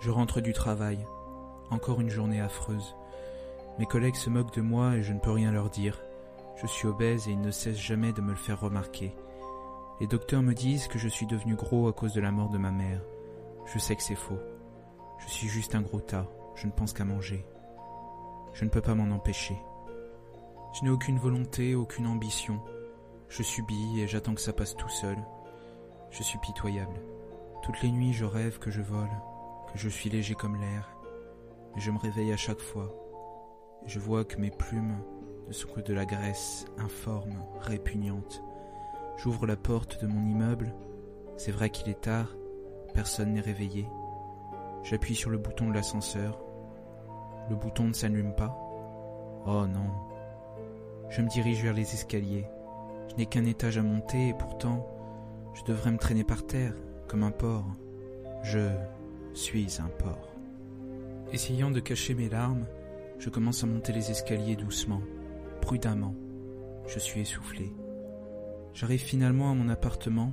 Je rentre du travail. Encore une journée affreuse. Mes collègues se moquent de moi et je ne peux rien leur dire. Je suis obèse et ils ne cessent jamais de me le faire remarquer. Les docteurs me disent que je suis devenu gros à cause de la mort de ma mère. Je sais que c'est faux. Je suis juste un gros tas. Je ne pense qu'à manger. Je ne peux pas m'en empêcher. Je n'ai aucune volonté, aucune ambition. Je subis et j'attends que ça passe tout seul. Je suis pitoyable. Toutes les nuits, je rêve que je vole, je suis léger comme l'air. Et je me réveille à chaque fois. Je vois que mes plumes ne sont que de la graisse informe, répugnante. J'ouvre la porte de mon immeuble. C'est vrai qu'il est tard. Personne n'est réveillé. J'appuie sur le bouton de l'ascenseur. Le bouton ne s'allume pas. Oh non. Je me dirige vers les escaliers. Je n'ai qu'un étage à monter et pourtant, je devrais me traîner par terre, comme un porc. Je suis un porc. Essayant de cacher mes larmes, je commence à monter les escaliers doucement, prudemment. Je suis essoufflé. J'arrive finalement à mon appartement,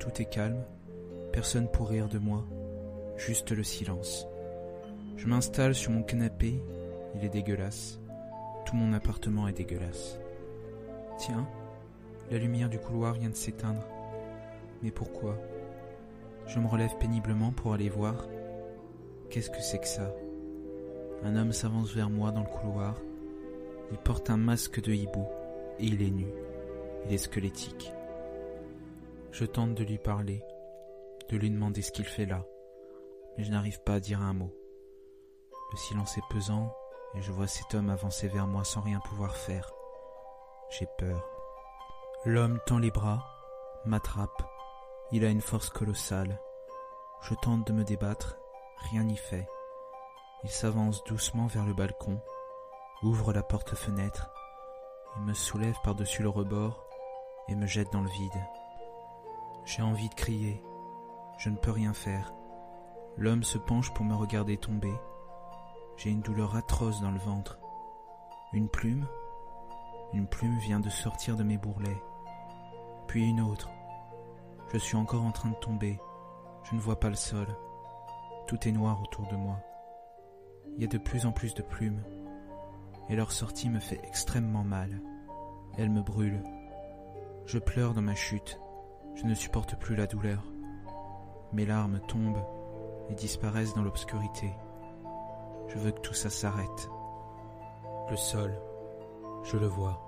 tout est calme, personne pour rire de moi, juste le silence. Je m'installe sur mon canapé, il est dégueulasse. Tout mon appartement est dégueulasse. Tiens, la lumière du couloir vient de s'éteindre. Mais pourquoi? Je me relève péniblement pour aller voir. Qu'est-ce que c'est que ça? Un homme s'avance vers moi dans le couloir. Il porte un masque de hibou et il est nu. Il est squelettique. Je tente de lui parler, de lui demander ce qu'il fait là, mais je n'arrive pas à dire un mot. Le silence est pesant et je vois cet homme avancer vers moi sans rien pouvoir faire. J'ai peur. L'homme tend les bras, m'attrape. Il a une force colossale. Je tente de me débattre, rien n'y fait. Il s'avance doucement vers le balcon, ouvre la porte-fenêtre, il me soulève par-dessus le rebord et me jette dans le vide. J'ai envie de crier, je ne peux rien faire. L'homme se penche pour me regarder tomber. J'ai une douleur atroce dans le ventre. Une plume? Une plume vient de sortir de mes bourrelets. Puis une autre. Je suis encore en train de tomber. Je ne vois pas le sol. Tout est noir autour de moi. Il y a de plus en plus de plumes. Et leur sortie me fait extrêmement mal. Elle me brûle. Je pleure dans ma chute. Je ne supporte plus la douleur. Mes larmes tombent et disparaissent dans l'obscurité. Je veux que tout ça s'arrête. Le sol, je le vois.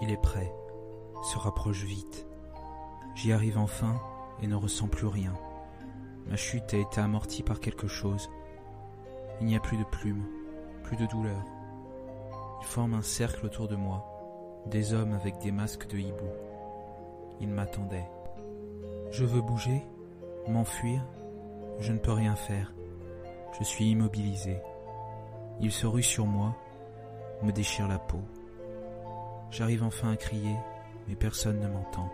Il est prêt, se rapproche vite. J'y arrive enfin et ne ressens plus rien. Ma chute a été amortie par quelque chose. Il n'y a plus de plumes, plus de douleur. Ils forment un cercle autour de moi, des hommes avec des masques de hibou. Ils m'attendaient. Je veux bouger, m'enfuir, je ne peux rien faire. Je suis immobilisé. Ils se ruent sur moi, me déchirent la peau. J'arrive enfin à crier, mais personne ne m'entend.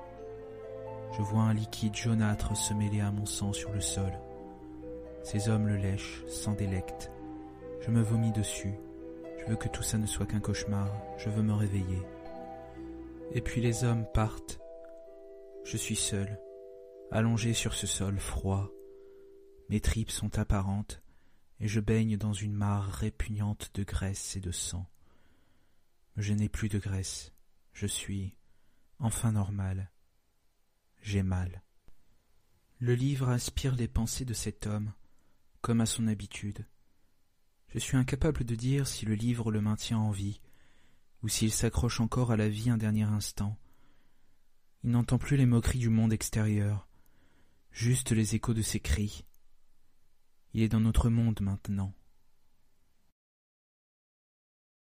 Je vois un liquide jaunâtre se mêler à mon sang sur le sol. Ces hommes le lèchent, sans délecte. Je me vomis dessus. Je veux que tout ça ne soit qu'un cauchemar. Je veux me réveiller. Et puis les hommes partent. Je suis seul, allongé sur ce sol froid. Mes tripes sont apparentes et je baigne dans une mare répugnante de graisse et de sang. Je n'ai plus de graisse. Je suis enfin normal. J'ai mal. Le livre inspire les pensées de cet homme, comme à son habitude. Je suis incapable de dire si le livre le maintient en vie, ou s'il s'accroche encore à la vie un dernier instant. Il n'entend plus les moqueries du monde extérieur, juste les échos de ses cris. Il est dans notre monde maintenant.